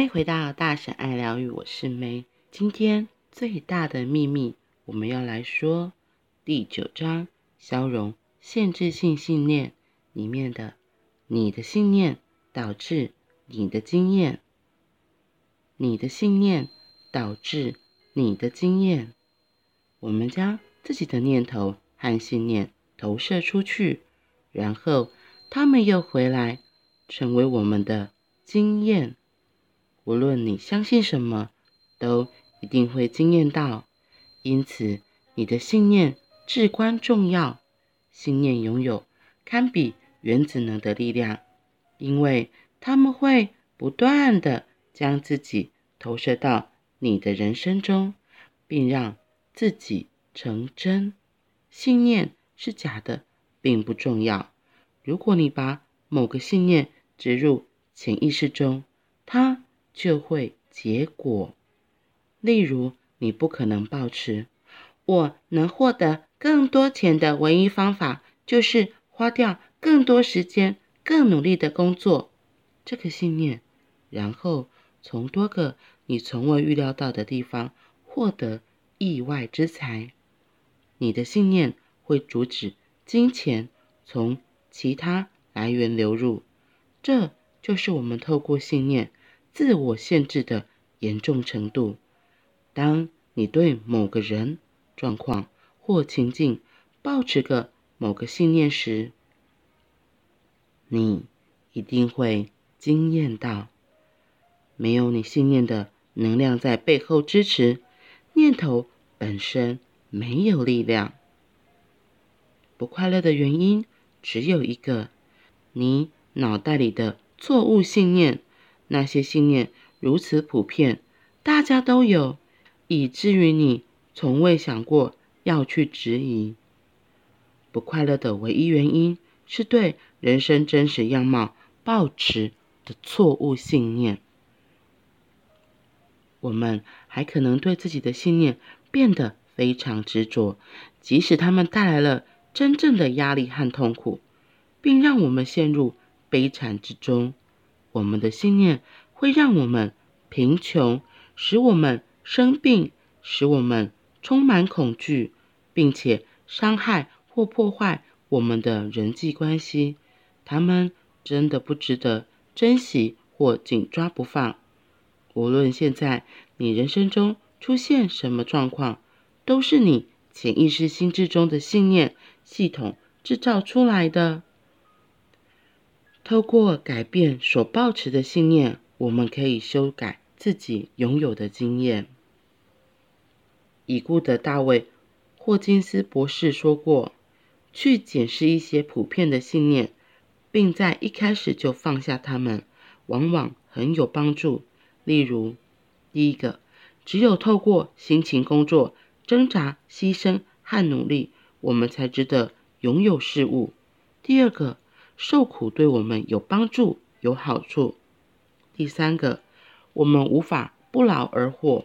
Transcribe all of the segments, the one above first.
欢迎回到大婶爱疗愈，我是梅。今天最大的秘密，我们要来说第九章：消融限制性信念里面的“你的信念导致你的经验”，你的信念导致你的经验。我们将自己的念头和信念投射出去，然后他们又回来，成为我们的经验。无论你相信什么，都一定会惊艳到。因此，你的信念至关重要。信念拥有堪比原子能的力量，因为他们会不断地将自己投射到你的人生中，并让自己成真。信念是假的，并不重要。如果你把某个信念植入潜意识中，它就会结果。例如，你不可能保持“我能获得更多钱的唯一方法就是花掉更多时间、更努力的工作”这个信念，然后从多个你从未预料到的地方获得意外之财。你的信念会阻止金钱从其他来源流入。这就是我们透过信念。自我限制的严重程度。当你对某个人、状况或情境抱持个某个信念时，你一定会惊艳到，没有你信念的能量在背后支持，念头本身没有力量。不快乐的原因只有一个：你脑袋里的错误信念。那些信念如此普遍，大家都有，以至于你从未想过要去质疑。不快乐的唯一原因是对人生真实样貌抱持的错误信念。我们还可能对自己的信念变得非常执着，即使他们带来了真正的压力和痛苦，并让我们陷入悲惨之中。我们的信念会让我们贫穷，使我们生病，使我们充满恐惧，并且伤害或破坏我们的人际关系。他们真的不值得珍惜或紧抓不放。无论现在你人生中出现什么状况，都是你潜意识心智中的信念系统制造出来的。透过改变所抱持的信念，我们可以修改自己拥有的经验。已故的大卫·霍金斯博士说过：“去检视一些普遍的信念，并在一开始就放下它们，往往很有帮助。例如，第一个，只有透过辛勤工作、挣扎、牺牲和努力，我们才值得拥有事物。第二个。”受苦对我们有帮助、有好处。第三个，我们无法不劳而获。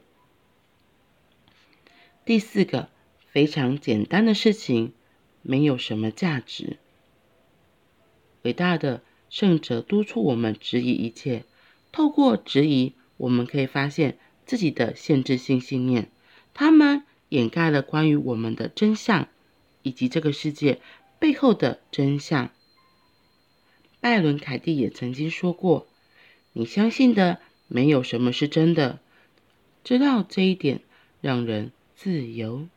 第四个，非常简单的事情，没有什么价值。伟大的圣者督促我们质疑一切，透过质疑，我们可以发现自己的限制性信念，他们掩盖了关于我们的真相，以及这个世界背后的真相。艾伦·凯蒂也曾经说过：“你相信的没有什么是真的。”知道这一点，让人自由。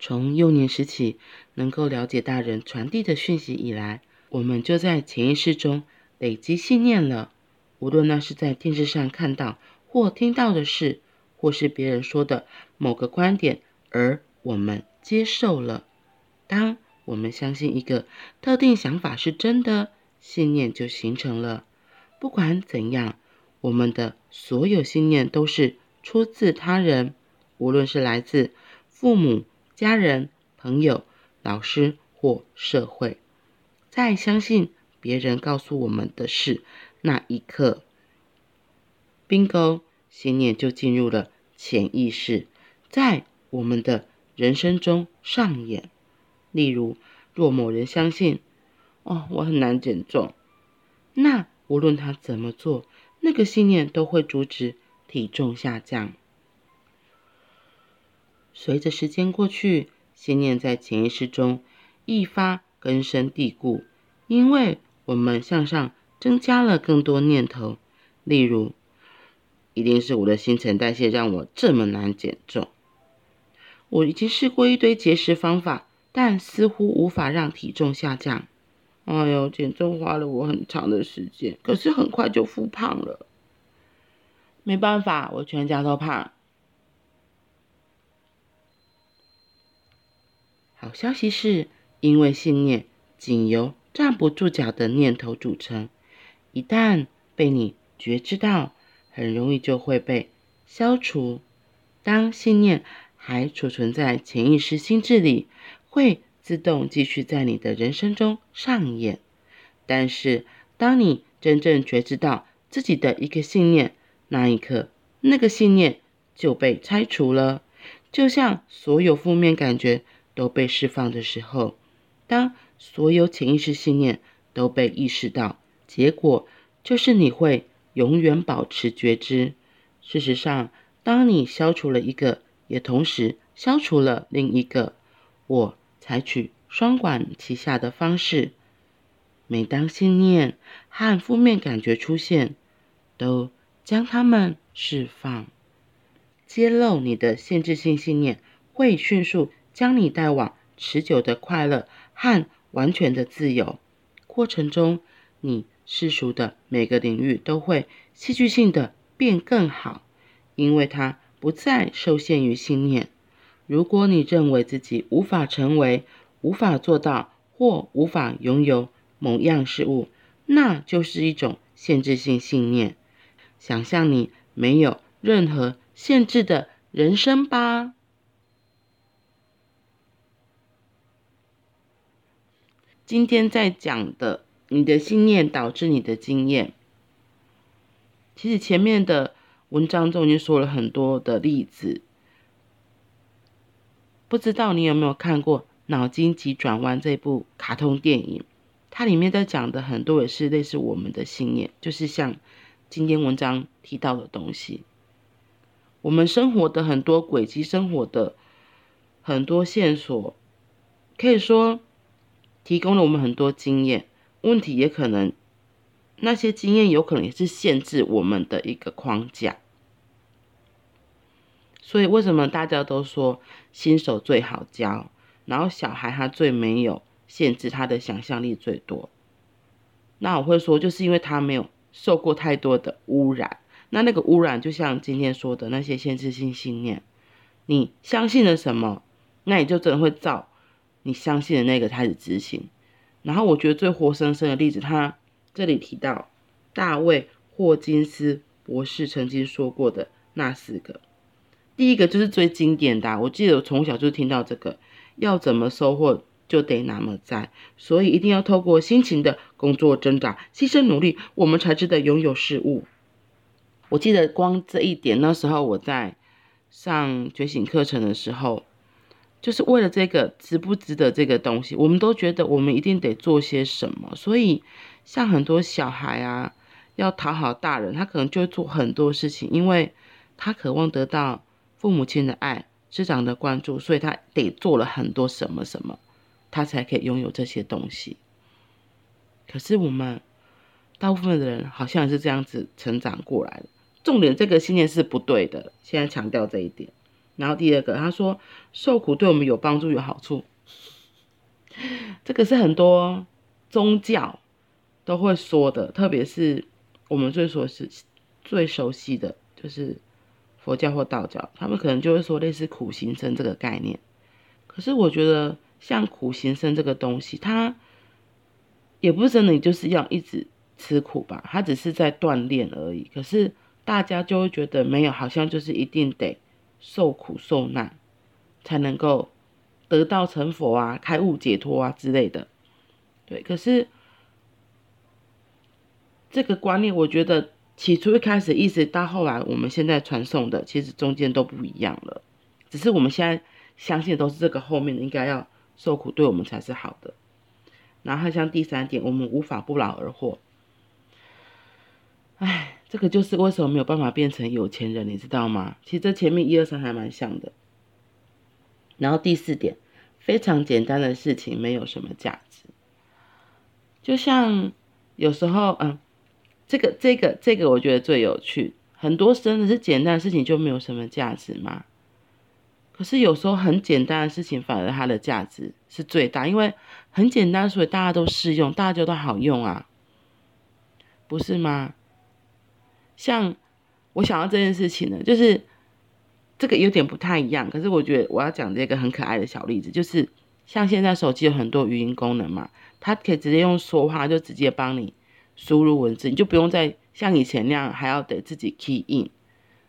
从幼年时起，能够了解大人传递的讯息以来，我们就在潜意识中累积信念了。无论那是在电视上看到或听到的事，或是别人说的某个观点，而我们接受了。当我们相信一个特定想法是真的，信念就形成了。不管怎样，我们的所有信念都是出自他人，无论是来自父母、家人、朋友、老师或社会。在相信别人告诉我们的事那一刻，Bingo，信念就进入了潜意识，在我们的人生中上演。例如，若某人相信，哦，我很难减重。那无论他怎么做，那个信念都会阻止体重下降。随着时间过去，信念在潜意识中愈发根深蒂固，因为我们向上增加了更多念头，例如，一定是我的新陈代谢让我这么难减重。我已经试过一堆节食方法，但似乎无法让体重下降。哎呦，减重花了我很长的时间，可是很快就复胖了。没办法，我全家都胖。好消息是，因为信念仅由站不住脚的念头组成，一旦被你觉知到，很容易就会被消除。当信念还储存在潜意识心智里，会自动继续在你的人生中上演。但是，当你真正觉知到自己的一个信念，那一刻，那个信念就被拆除了，就像所有负面感觉都被释放的时候，当所有潜意识信念都被意识到，结果就是你会永远保持觉知。事实上，当你消除了一个，也同时消除了另一个。我采取双管齐下的方式，每当信念和负面感觉出现，都将它们释放。揭露你的限制性信念，会迅速。将你带往持久的快乐和完全的自由。过程中，你世俗的每个领域都会戏剧性的变更好，因为它不再受限于信念。如果你认为自己无法成为、无法做到或无法拥有某样事物，那就是一种限制性信念。想象你没有任何限制的人生吧。今天在讲的，你的信念导致你的经验。其实前面的文章中已经说了很多的例子，不知道你有没有看过《脑筋急转弯》这部卡通电影？它里面在讲的很多也是类似我们的信念，就是像今天文章提到的东西。我们生活的很多轨迹，生活的很多线索，可以说。提供了我们很多经验，问题也可能，那些经验有可能也是限制我们的一个框架。所以为什么大家都说新手最好教，然后小孩他最没有限制，他的想象力最多？那我会说，就是因为他没有受过太多的污染。那那个污染，就像今天说的那些限制性信念，你相信了什么，那你就真的会造。你相信的那个开始执行，然后我觉得最活生生的例子，他这里提到大卫霍金斯博士曾经说过的那四个，第一个就是最经典的，我记得我从小就听到这个，要怎么收获就得那么在，所以一定要透过辛勤的工作挣扎、牺牲努力，我们才值得拥有事物。我记得光这一点，那时候我在上觉醒课程的时候。就是为了这个值不值得这个东西，我们都觉得我们一定得做些什么。所以，像很多小孩啊，要讨好大人，他可能就会做很多事情，因为他渴望得到父母亲的爱、师长的关注，所以他得做了很多什么什么，他才可以拥有这些东西。可是我们大部分的人好像是这样子成长过来的。重点，这个信念是不对的。现在强调这一点。然后第二个，他说受苦对我们有帮助有好处，这个是很多宗教都会说的，特别是我们最熟悉、最熟悉的就是佛教或道教，他们可能就会说类似苦行僧这个概念。可是我觉得像苦行僧这个东西，它也不是真的，就是要一直吃苦吧，它只是在锻炼而已。可是大家就会觉得没有，好像就是一定得。受苦受难，才能够得道成佛啊、开悟解脱啊之类的。对，可是这个观念，我觉得起初一开始一直到后来，我们现在传送的，其实中间都不一样了。只是我们现在相信都是这个后面的，应该要受苦对我们才是好的。然后像第三点，我们无法不劳而获。哎，这个就是为什么没有办法变成有钱人，你知道吗？其实这前面一二三还蛮像的。然后第四点，非常简单的事情没有什么价值。就像有时候，嗯，这个这个这个我觉得最有趣。很多真的是简单的事情就没有什么价值吗？可是有时候很简单的事情反而它的价值是最大，因为很简单，所以大家都适用，大家觉得好用啊，不是吗？像我想到这件事情呢，就是这个有点不太一样，可是我觉得我要讲这个很可爱的小例子，就是像现在手机有很多语音功能嘛，它可以直接用说话就直接帮你输入文字，你就不用再。像以前那样还要得自己 key in，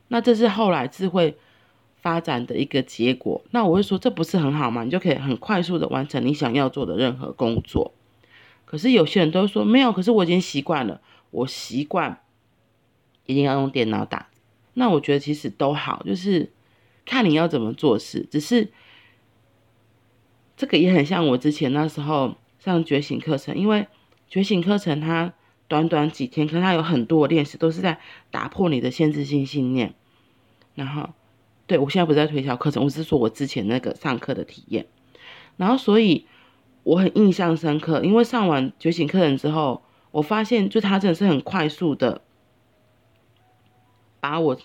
那这是后来智慧发展的一个结果。那我会说，这不是很好吗？你就可以很快速的完成你想要做的任何工作。可是有些人都说没有，可是我已经习惯了，我习惯一定要用电脑打。那我觉得其实都好，就是看你要怎么做事。只是这个也很像我之前那时候上觉醒课程，因为觉醒课程它。短短几天，可是它有很多练习，都是在打破你的限制性信念。然后，对，我现在不是在推销课程，我是说我之前那个上课的体验。然后，所以我很印象深刻，因为上完觉醒课程之后，我发现就他真的是很快速的，把我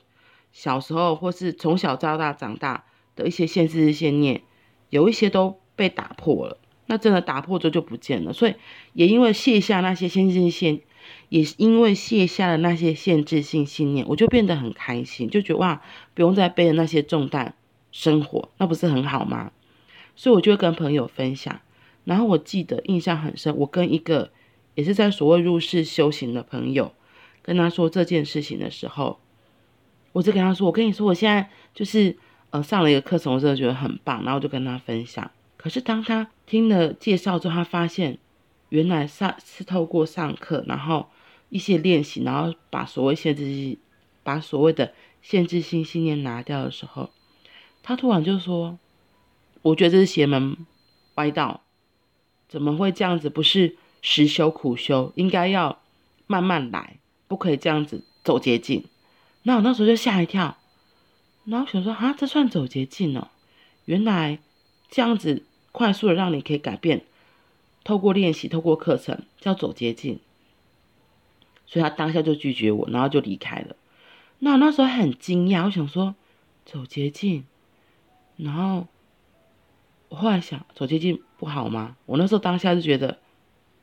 小时候或是从小到大长大的一些限制性信念，有一些都被打破了。那真的打破之后就不见了，所以也因为卸下那些限制性。也因为卸下了那些限制性信念，我就变得很开心，就觉得哇，不用再背着那些重担生活，那不是很好吗？所以我就会跟朋友分享。然后我记得印象很深，我跟一个也是在所谓入世修行的朋友跟他说这件事情的时候，我就跟他说：“我跟你说，我现在就是呃上了一个课程，我真的觉得很棒。”然后就跟他分享。可是当他听了介绍之后，他发现。原来上是透过上课，然后一些练习，然后把所谓限制性，把所谓的限制性信念拿掉的时候，他突然就说：“我觉得这是邪门歪道，怎么会这样子？不是实修苦修，应该要慢慢来，不可以这样子走捷径。”那我那时候就吓一跳，然后想说：“啊，这算走捷径哦？原来这样子快速的让你可以改变。”透过练习，透过课程，叫走捷径，所以他当下就拒绝我，然后就离开了。那我那时候很惊讶，我想说走捷径，然后我后来想，走捷径不好吗？我那时候当下就觉得，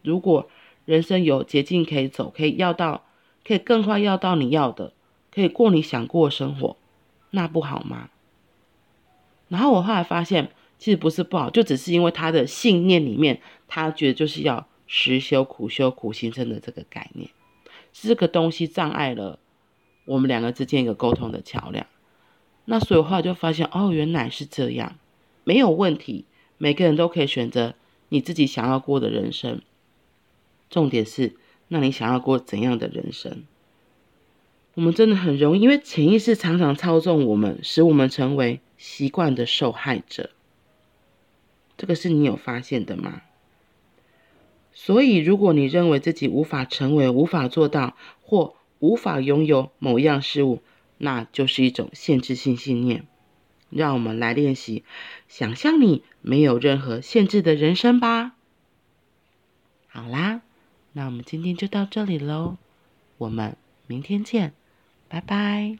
如果人生有捷径可以走，可以要到，可以更快要到你要的，可以过你想过的生活，那不好吗？然后我后来发现。其实不是不好，就只是因为他的信念里面，他觉得就是要实修苦修苦行僧的这个概念，这个东西障碍了我们两个之间一个沟通的桥梁。那所以后来就发现，哦，原来是这样，没有问题，每个人都可以选择你自己想要过的人生。重点是，那你想要过怎样的人生？我们真的很容易，因为潜意识常常操纵我们，使我们成为习惯的受害者。这个是你有发现的吗？所以，如果你认为自己无法成为、无法做到或无法拥有某样事物，那就是一种限制性信念。让我们来练习，想象你没有任何限制的人生吧。好啦，那我们今天就到这里喽，我们明天见，拜拜。